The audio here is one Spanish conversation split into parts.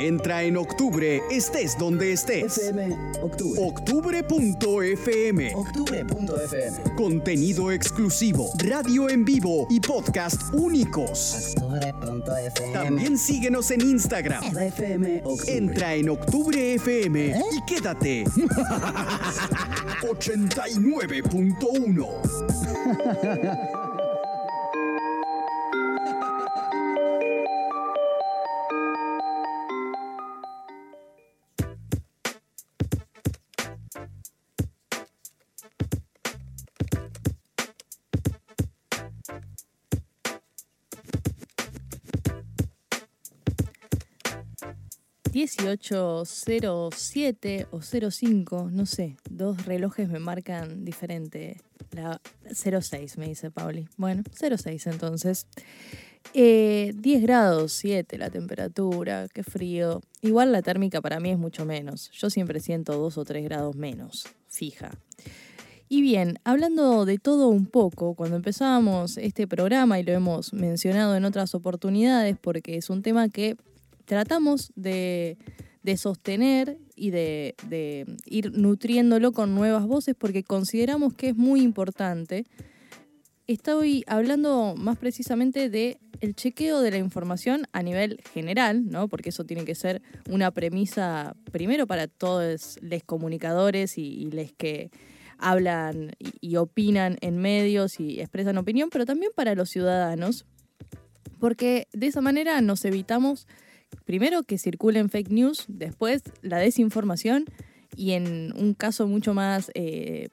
Entra en octubre, estés donde estés. FM Octubre. Octubre.fm. Octubre.fm. Contenido exclusivo, radio en vivo y podcast únicos. Octubre.fm. También síguenos en Instagram. FM Octubre. Entra en Octubre FM ¿Eh? y quédate. 89.1. siete o 05, no sé, dos relojes me marcan diferente. La 06 me dice Pauli. Bueno, 06 entonces. Eh, 10 grados 7 la temperatura, qué frío. Igual la térmica para mí es mucho menos. Yo siempre siento 2 o 3 grados menos, fija. Y bien, hablando de todo un poco, cuando empezábamos este programa y lo hemos mencionado en otras oportunidades porque es un tema que tratamos de, de sostener y de, de ir nutriéndolo con nuevas voces porque consideramos que es muy importante. Estoy hablando más precisamente de el chequeo de la información a nivel general, ¿no? Porque eso tiene que ser una premisa primero para todos los comunicadores y, les que hablan y opinan en medios y expresan opinión, pero también para los ciudadanos, porque de esa manera nos evitamos primero que circulen fake news, después la desinformación y en un caso mucho más eh,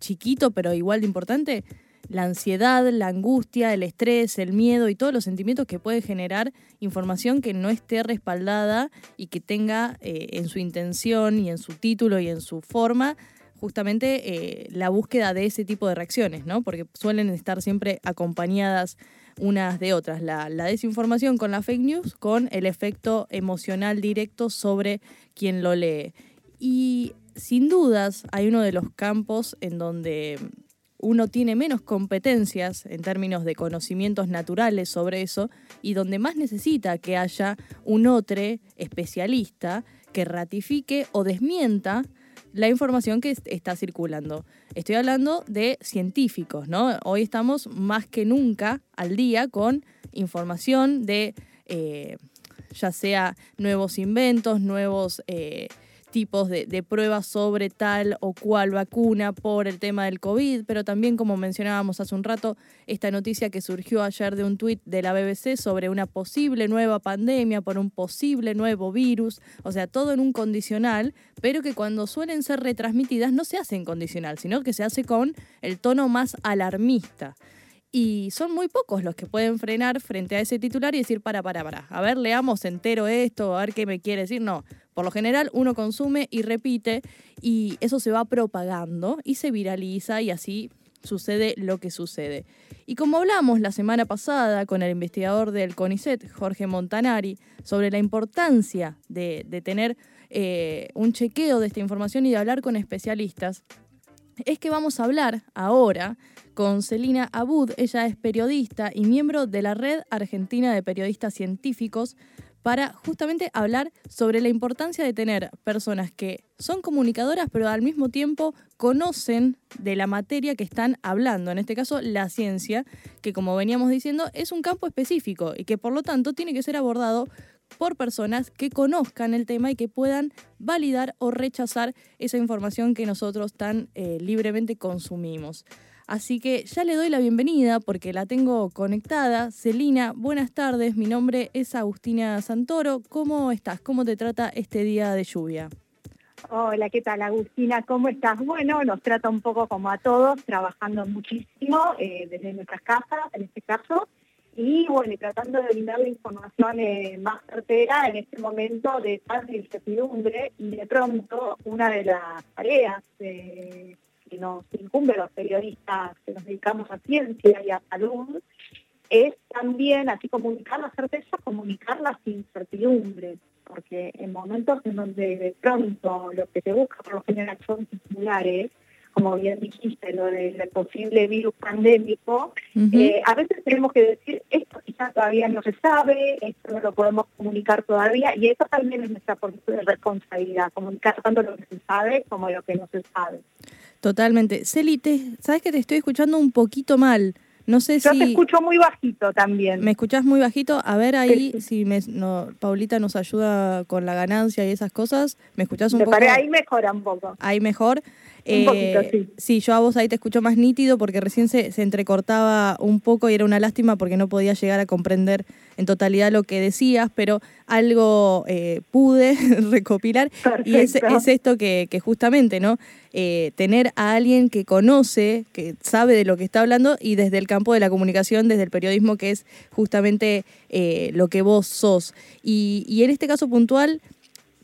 chiquito pero igual de importante, la ansiedad, la angustia, el estrés, el miedo y todos los sentimientos que puede generar información que no esté respaldada y que tenga eh, en su intención y en su título y en su forma justamente eh, la búsqueda de ese tipo de reacciones, ¿no? Porque suelen estar siempre acompañadas unas de otras. La, la, desinformación con la fake news, con el efecto emocional directo sobre quien lo lee. Y sin dudas hay uno de los campos en donde uno tiene menos competencias en términos de conocimientos naturales sobre eso y donde más necesita que haya un otro especialista que ratifique o desmienta la información que está circulando. Estoy hablando de científicos, ¿no? Hoy estamos más que nunca al día con información de eh, ya sea nuevos inventos, nuevos eh, tipos de, pruebas sobre tal o cual vacuna por el tema del COVID, pero también, como mencionábamos hace un rato, esta noticia que surgió ayer de un tuit de la BBC sobre una posible nueva pandemia por un posible nuevo virus, o sea, todo en un condicional, pero que cuando suelen ser retransmitidas no se hace en condicional, sino que se hace con el tono más alarmista. Y son muy pocos los que pueden frenar frente a ese titular y decir, para, para, para, a ver, leamos entero esto, a ver qué me quiere decir. No, por lo general uno consume y repite y eso se va propagando y se viraliza y así sucede lo que sucede. Y como hablamos la semana pasada con el investigador del CONICET, Jorge Montanari, sobre la importancia de, tener eh, un chequeo de esta información y de hablar con especialistas, es que vamos a hablar ahora con Celina Abud. Ella es periodista y miembro de la Red Argentina de Periodistas Científicos para justamente hablar sobre la importancia de tener personas que son comunicadoras pero al mismo tiempo conocen de la materia que están hablando, en este caso la ciencia, que como veníamos diciendo es un campo específico y que por lo tanto tiene que ser abordado por personas que conozcan el tema y que puedan validar o rechazar esa información que nosotros tan eh, libremente consumimos. Así que ya le doy la bienvenida porque la tengo conectada. Celina, buenas tardes. Mi nombre es Agustina Santoro. ¿Cómo estás? ¿Cómo te trata este día de lluvia? Hola, ¿qué tal Agustina? ¿Cómo estás? Bueno, nos trata un poco como a todos, trabajando muchísimo eh, desde nuestras casas, en este caso, y bueno, tratando de brindar la información eh, más certera en este momento de tanta incertidumbre y de pronto una de las tareas eh, que nos incumbe los periodistas que nos dedicamos a ciencia y a salud es también, así comunicar la certeza, comunicar las incertidumbres, porque en momentos en donde de pronto lo que se busca por lo general son titulares, como bien dijiste, lo del posible virus pandémico, eh, a veces tenemos que decir, esto quizás todavía no se sabe, esto no lo podemos comunicar todavía, y eso también es nuestra de responsabilidad, comunicar tanto lo que se sabe como lo que no se sabe. Totalmente. Celi, te, sabes que te estoy escuchando un poquito mal. No sé Yo te si escucho muy bajito también. me escuchás muy bajito. A ver ahí Sí. si me, no, Paulita nos ayuda con la ganancia y esas cosas. ¿Me escuchás un Me poco? ahí mejora un poco. Ahí mejor. Eh, Un poquito, sí. yo a vos ahí te escucho más nítido porque recién se, se entrecortaba un poco y era una lástima porque no podía llegar a comprender en totalidad lo que decías, pero algo eh, pude recopilar y es, esto que, que justamente, ¿no? Eh, tener a alguien que conoce, que sabe de lo que está hablando y desde el campo de la comunicación, desde el periodismo, que es justamente eh, lo que vos sos. Y, y en este caso puntual,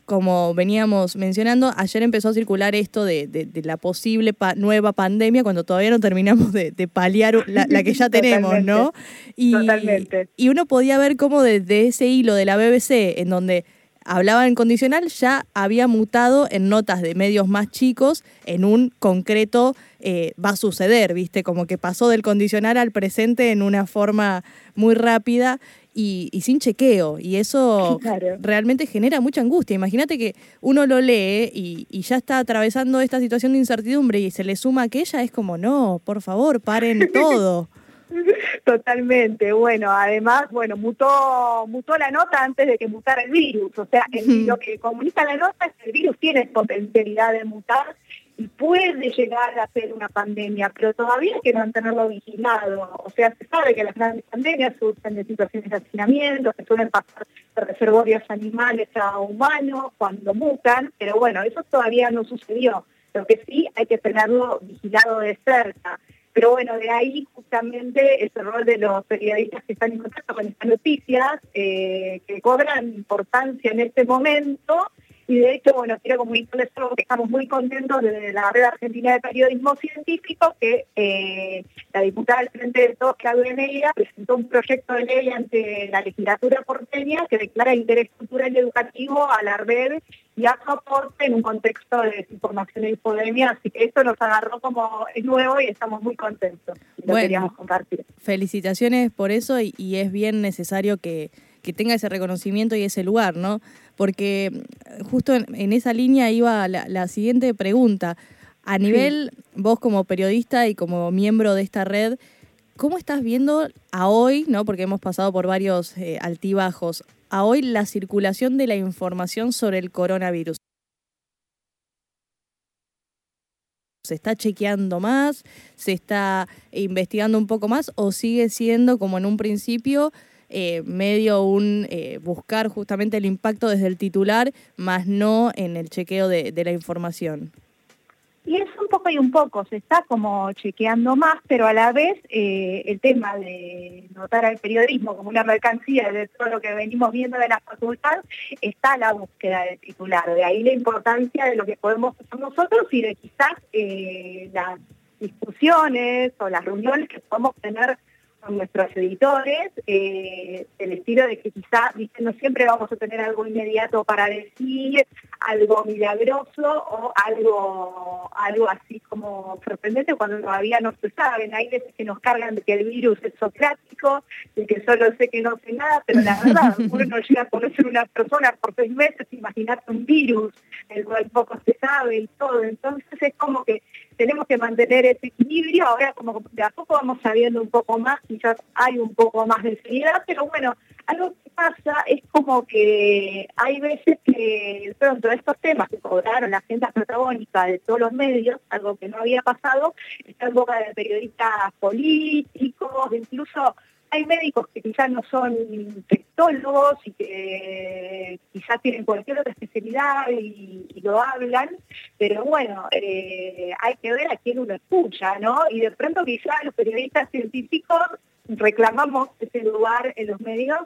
como veníamos mencionando, ayer empezó a circular esto de, de- de la posible pa- nueva pandemia cuando todavía no terminamos de, de paliar la, la que ya tenemos, ¿no? Y, Totalmente. y uno podía ver cómo desde ese hilo de la BBC, en donde hablaba en condicional, ya había mutado en notas de medios más chicos, en un concreto eh, va a suceder, ¿viste? Como que pasó del condicional al presente en una forma muy rápida y, y sin chequeo. Y eso Claro. realmente genera mucha angustia. Imagínate que uno lo lee y, y ya está atravesando esta situación de incertidumbre y se le suma aquella, es como, no, por favor, paren todo. Totalmente, bueno, además, bueno, mutó, mutó la nota antes de que mutara el virus, o sea, el- lo que comunica la nota es que el virus tiene potencialidad de mutar y puede llegar a ser una pandemia, pero todavía hay que mantenerlo vigilado, o sea, se sabe que las grandes pandemias surgen de situaciones de hacinamiento, que suelen pasar de reservorios animales a humanos cuando mutan, pero bueno, eso todavía no sucedió, lo que sí hay que tenerlo vigilado de cerca. Pero bueno, de ahí justamente ese rol de los periodistas que están en contacto con estas noticias, eh, que cobran importancia en este momento. Y de hecho, bueno, quiero comunicarles algo que estamos muy contentos desde la Red Argentina de Periodismo Científico, que eh, la diputada del Frente de Todos, Claudia Neira, presentó un proyecto de ley ante la legislatura porteña que declara interés cultural y educativo a la red y a su aporte en un contexto de desinformación e infodemia, así que esto nos agarró como es nuevo y estamos muy contentos. y Lo Bueno. queríamos compartir. Felicitaciones por eso y, y es bien necesario que, que tenga ese reconocimiento y ese lugar, ¿no? Porque mm, justo en, en esa línea iba la, la siguiente pregunta. A nivel, vos como periodista y como miembro de esta red, ¿cómo estás viendo a hoy, no? Porque hemos pasado por varios eh, altibajos, a hoy la circulación de la información sobre el coronavirus. ¿Se está chequeando más? ¿Se está investigando un poco más? ¿O sigue siendo, como en un principio, eh, medio un eh, buscar justamente el impacto desde el titular, más no en el chequeo de, de la información? Y es un poco y un poco, se está como chequeando más, pero a la vez eh, el tema de notar al periodismo como una mercancía de todo lo que venimos viendo de la facultad, está a la búsqueda del titular. De ahí la importancia de lo que podemos hacer nosotros y de quizás eh, las discusiones o las reuniones que podemos tener con nuestros editores, eh, el estilo de que quizás no siempre vamos a tener algo inmediato para decir, algo milagroso o algo, algo así como sorprendente cuando todavía no se saben. Hay veces que nos cargan de que el virus es socrático, de que solo sé que no sé nada, pero la verdad, uno no llega a conocer una persona por seis meses, imagínate un virus, el cual poco se sabe y todo. Entonces es como que tenemos que mantener ese equilibrio. Ahora como de a poco vamos sabiendo un poco más, quizás hay un poco más de seriedad, pero bueno, algo que pasa es como que hay veces que pronto estos temas que cobraron la agenda protagónica de todos los medios, algo que no había pasado, está en boca de periodistas políticos, incluso hay médicos que quizás no son infectólogos y que quizás tienen cualquier otra especialidad y, lo hablan, pero bueno, eh, hay que ver a quién uno escucha, ¿no? Y de pronto quizás los periodistas científicos reclamamos ese lugar en los medios,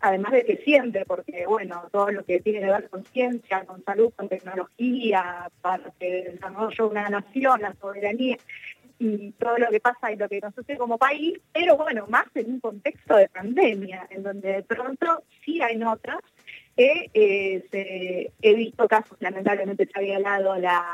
además de que siempre, porque bueno, todo lo que tiene que ver con ciencia, con salud, con tecnología, para el desarrollo de una nación, la soberanía, y todo lo que pasa y lo que nos sucede como país, pero bueno, más en un contexto de pandemia, en donde de pronto sí hay notas eh, eh, se- he visto casos, lamentablemente se había violado la,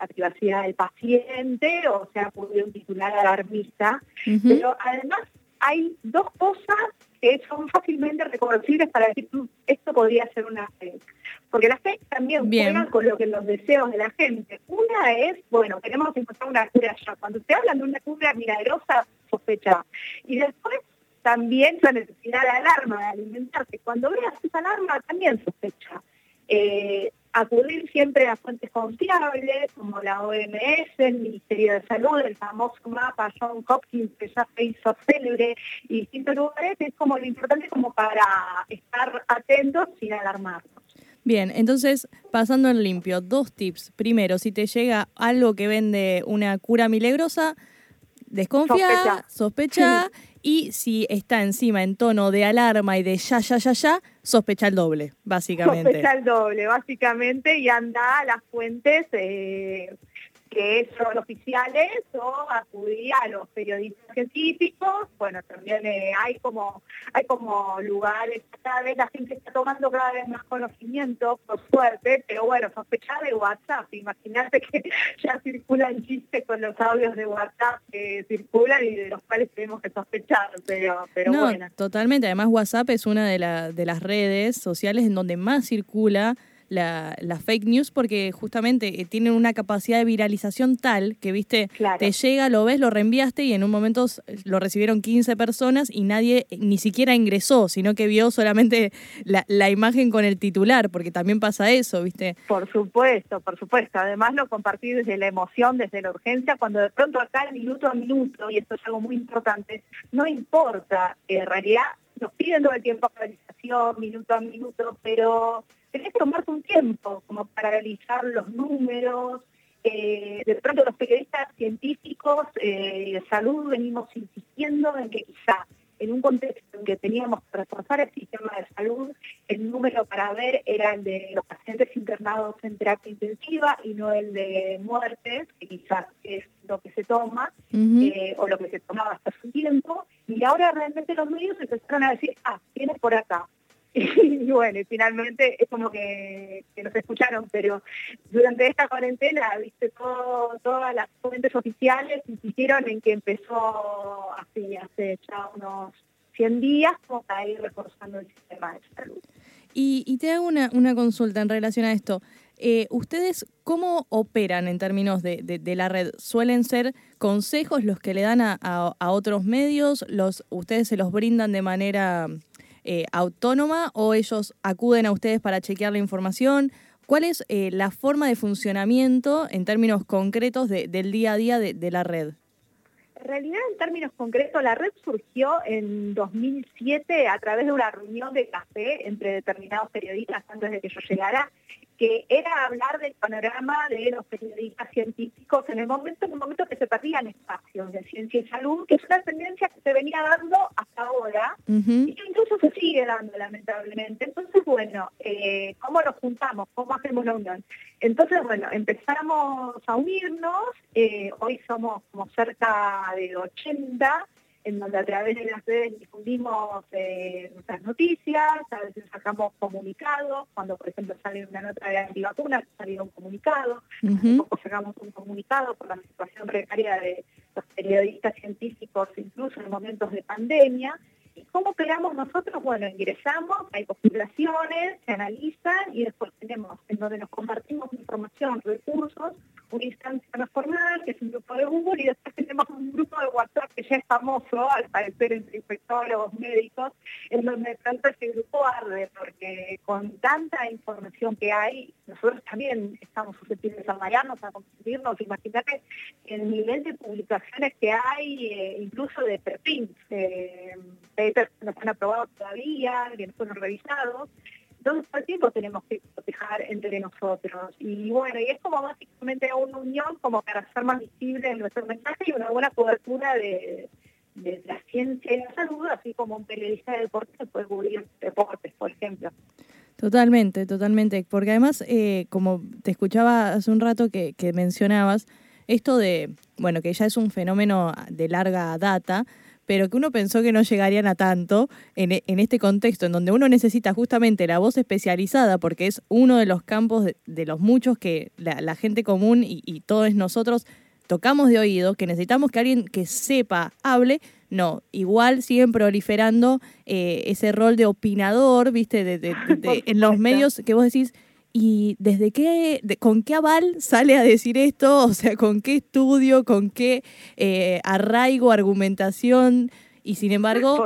la privacidad del paciente o se ha podido un titular alarmista, Ujú. pero además hay dos cosas que son fácilmente reconocibles para decir "Mm, esto podría ser una fake. Porque las fake también Bien. juegan con lo que los deseos de la gente. Una es, bueno, queremos encontrar una cura ya. Cuando te hablan de una cura milagrosa, sospecha. Y después también la necesidad de alarma, de alimentarse. Cuando veas esa alarma, también sospecha. Eh, acudir siempre a fuentes confiables como la OMS, el Ministerio de Salud, el famoso mapa John Hopkins que ya se hizo célebre y distintos lugares, es como lo importante como para estar atentos sin alarmarnos. Bien, entonces, pasando en limpio, dos tips. Primero, si te llega algo que vende una cura milagrosa, desconfía, Sospecha. sospecha, y si está encima en tono de alarma y de ya, ya, ya, ya, sospecha el doble, básicamente. Sospecha el doble, básicamente, y anda a las fuentes eh, que son oficiales o acudir a los periodistas científicos. Bueno, también eh, hay como hay como lugares, cada vez la gente está tomando cada vez más conocimiento, por suerte, pero bueno, sospechar de WhatsApp. Imagínate que ya circulan chistes con los audios de WhatsApp que circulan y de los cuales tenemos que sospechar, pero, pero no, bueno. totalmente. Además, WhatsApp es una de, la- de las redes sociales en donde más circula la, la fake news porque justamente eh, tienen una capacidad de viralización tal que, viste, Claro. te llega, lo ves, lo reenviaste y en un momento lo recibieron 15 personas y nadie eh, ni siquiera ingresó, sino que vio solamente la, la imagen con el titular, porque también pasa eso, viste. Por supuesto, por supuesto. Además lo compartí desde la emoción, desde la urgencia, cuando de pronto acá minuto a minuto, y esto es algo muy importante, no importa, en realidad nos piden todo el tiempo actualización, minuto a minuto, pero tenés que tomarte un tiempo como para realizar los números. Eh, de pronto los periodistas científicos eh, de salud venimos insistiendo en que quizá en un contexto en que teníamos que reforzar el sistema de salud, el número para ver era el de los pacientes internados en terapia intensiva y no el de muertes, que quizás es lo que se toma, eh, o lo que se tomaba hasta un tiempo, y ahora realmente los medios empezaron a decir, ah, tienes por acá. Y bueno, y finalmente es como que, que nos escucharon, pero durante esta cuarentena, viste, todas las fuentes oficiales insistieron en que empezó así, hace ya unos 100 días, como para ir reforzando el sistema de salud. Y, te hago una, una consulta en relación a esto. Eh, ¿Ustedes cómo operan en términos de, de- de la red? ¿Suelen ser consejos los que le dan a, a- a otros medios? Los, ¿Ustedes se los brindan de manera eh, autónoma o ellos acuden a ustedes para chequear la información? ¿Cuál es eh, la forma de funcionamiento en términos concretos de- del día a día de, de la red? En realidad, en términos concretos, la red surgió en 2007 a través de una reunión de café entre determinados periodistas antes de que yo llegara, que era hablar del panorama de los periodistas científicos en el momento, en el momento que se perdían espacios de ciencia y salud, que es una tendencia que se venía dando hasta ahora y que incluso se sigue dando lamentablemente. Entonces, bueno, eh, ¿cómo nos juntamos? ¿Cómo hacemos la unión? Entonces, bueno, empezamos a unirnos, eh, hoy somos como cerca de 80, en donde a través de las redes difundimos eh, nuestras noticias, a veces sacamos comunicados, cuando por ejemplo sale una nota de antivacunas, sale un comunicado, Ujú. poco sacamos un comunicado por la situación precaria de los periodistas científicos, incluso en momentos de pandemia. ¿Y cómo operamos nosotros? Bueno, ingresamos, hay postulaciones, se analizan y después tenemos en donde nos compartimos información, recursos, una instancia no formal, que es un grupo de Google, y después tenemos un grupo de WhatsApp que ya es famoso, al parecer entre infectólogos, médicos, en donde de pronto ese grupo arde, porque con tanta información que hay, nosotros también estamos susceptibles a variarnos, a confundirnos. Imagínate el nivel de publicaciones que hay, eh, incluso de preprints, eh, papers no están aprobados todavía, que no fueron revisados. Entonces, todo el tiempo tenemos que proteger entre nosotros. Y bueno, y es como básicamente una unión como para hacer más visible nuestro mensaje y una buena cobertura de, de la ciencia y la salud, así como un periodista de deportes que puede cubrir deportes, por ejemplo. Totalmente, totalmente. Porque además, eh, como te escuchaba hace un rato que, que mencionabas, esto de, bueno, que ya es un fenómeno de larga data, pero que uno pensó que no llegarían a tanto en, e- en este contexto, en donde uno necesita justamente la voz especializada, porque es uno de los campos de, de los muchos que la, la gente común y, y todos nosotros tocamos de oído, que necesitamos que alguien que sepa, hable, no, igual siguen proliferando eh, ese rol de opinador, viste, de, de- en los medios que vos decís, ¿y desde qué, de- con qué aval sale a decir esto? O sea, ¿con qué estudio, con qué eh, arraigo, argumentación? Y sin embargo,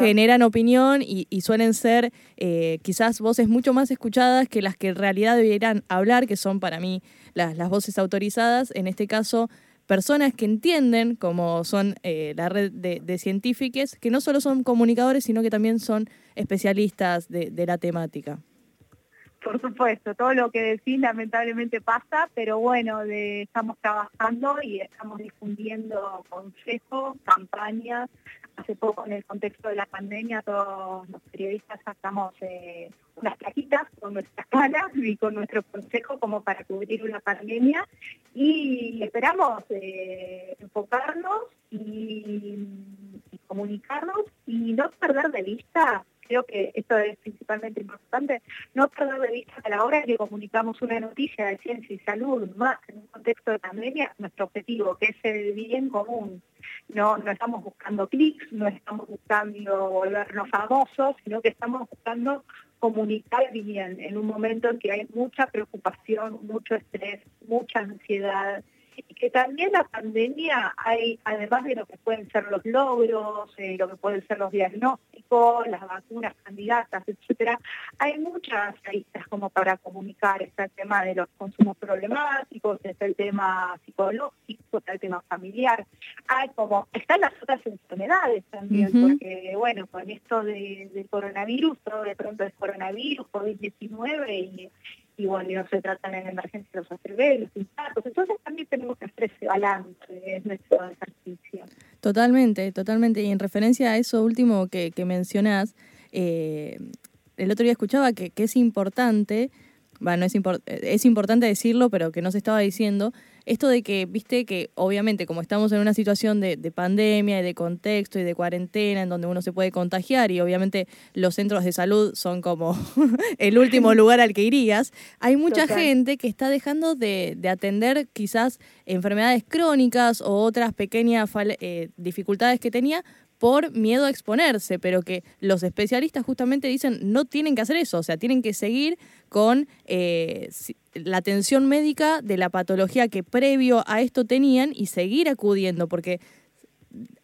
generan opinión y, y suelen ser eh, quizás voces mucho más escuchadas que las que en realidad debieran hablar, que son para mí las, las voces autorizadas. En este caso, personas que entienden, como son eh, la red de, de científicos, que no solo son comunicadores, sino que también son especialistas de, de la temática. Por supuesto, todo lo que decís lamentablemente pasa, pero bueno, estamos trabajando y estamos difundiendo consejos, campañas. Hace poco, en el contexto de la pandemia, todos los periodistas sacamos eh, unas plaquitas con nuestras caras y con nuestro consejo como para cubrir una pandemia y esperamos eh, enfocarnos y comunicarnos y no perder de vista creo que esto es principalmente importante, no perder de vista a la hora que comunicamos una noticia de ciencia y salud, más en un contexto de pandemia, nuestro objetivo, que es el bien común. No, no estamos buscando clics, no estamos buscando volvernos famosos, sino que estamos buscando comunicar bien en un momento en que hay mucha preocupación, mucho estrés, mucha ansiedad, y que también la pandemia hay, además de lo que pueden ser los logros, eh, lo que pueden ser los diagnósticos, las vacunas candidatas, etcétera, hay muchas aristas como para comunicar. Está el tema de los consumos problemáticos, está el tema psicológico, está el tema familiar, hay como, están las otras enfermedades también, porque bueno, con esto de- del coronavirus, todo de pronto es coronavirus, COVID-19 y y bueno, y no se tratan en emergencia los ACV, los impactos. Entonces también tenemos que hacer ese balance, es nuestro ejercicio. Totalmente, totalmente. Y en referencia a eso último que, que mencionás, eh, el otro día escuchaba que es importante, bueno, es, impor- es importante decirlo, pero que no se estaba diciendo, esto de que, viste, que obviamente como estamos en una situación de, de pandemia y de contexto y de cuarentena en donde uno se puede contagiar y obviamente los centros de salud son como el último lugar al que irías, hay mucha Total. gente que está dejando de, de atender quizás enfermedades crónicas o otras pequeñas eh, dificultades que tenía por miedo a exponerse, pero que los especialistas justamente dicen no tienen que hacer eso, o sea, tienen que seguir con eh, la atención médica de la patología que previo a esto tenían y seguir acudiendo, porque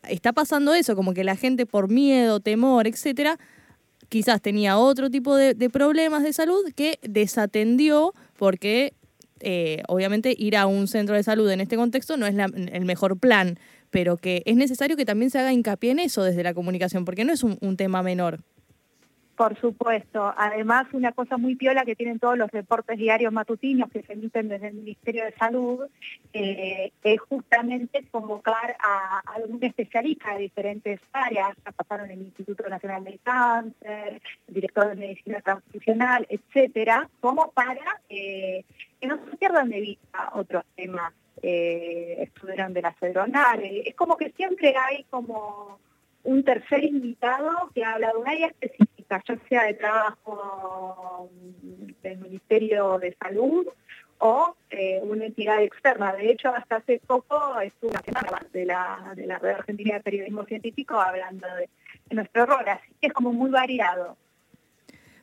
está pasando eso, como que la gente por miedo, temor, etcétera, quizás tenía otro tipo de problemas de salud que desatendió porque eh, obviamente ir a un centro de salud en este contexto no es la- el mejor plan, pero que es necesario que también se haga hincapié en eso desde la comunicación, porque no es un, un tema menor. Por supuesto. Además, una cosa muy piola que tienen todos los reportes diarios matutinos que se emiten desde el Ministerio de Salud eh, es justamente convocar a algún especialista de diferentes áreas. Ya pasaron el Instituto Nacional del Cáncer, el director de Medicina Transfusional, etcétera, como para eh, que no se pierdan de vista otros temas. Eh, estuvieron de la cedronal. Eh, Es como que siempre hay como un tercer invitado que habla de un área específica, ya sea de trabajo del Ministerio de Salud o eh, una entidad externa. De hecho, hasta hace poco estuvo una semana de la, de la Red Argentina de Periodismo Científico hablando de nuestro rol, así que es como muy variado.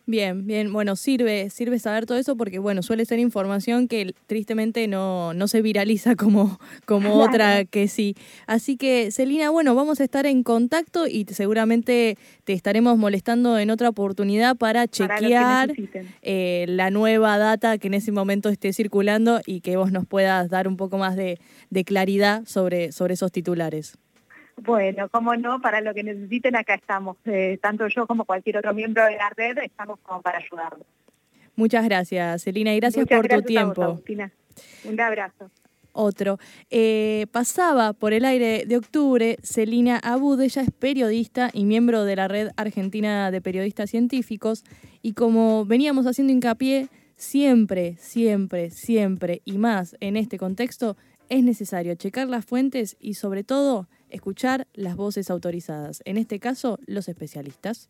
Bien, bien, bueno, sirve, sirve saber todo eso porque, bueno, suele ser información que tristemente no, no se viraliza como, como Claro. otra que sí. Así que, Celina, bueno, vamos a estar en contacto y seguramente te estaremos molestando en otra oportunidad para chequear eh, la nueva data que en ese momento esté circulando y que vos nos puedas dar un poco más de, de claridad sobre, sobre esos titulares. Bueno, cómo no, para lo que necesiten acá estamos. Eh, tanto yo como cualquier otro miembro de la red estamos como para ayudarlos. Muchas gracias, Celina, y gracias Muchas por gracias tu a tiempo. vos, Agustina. Un abrazo. Otro. Eh, pasaba por el aire de octubre Celina Abud, ella es periodista y miembro de la Red Argentina de Periodistas Científicos y como veníamos haciendo hincapié, siempre, siempre, siempre y más en este contexto es necesario checar las fuentes y sobre todo escuchar las voces autorizadas, en este caso los especialistas.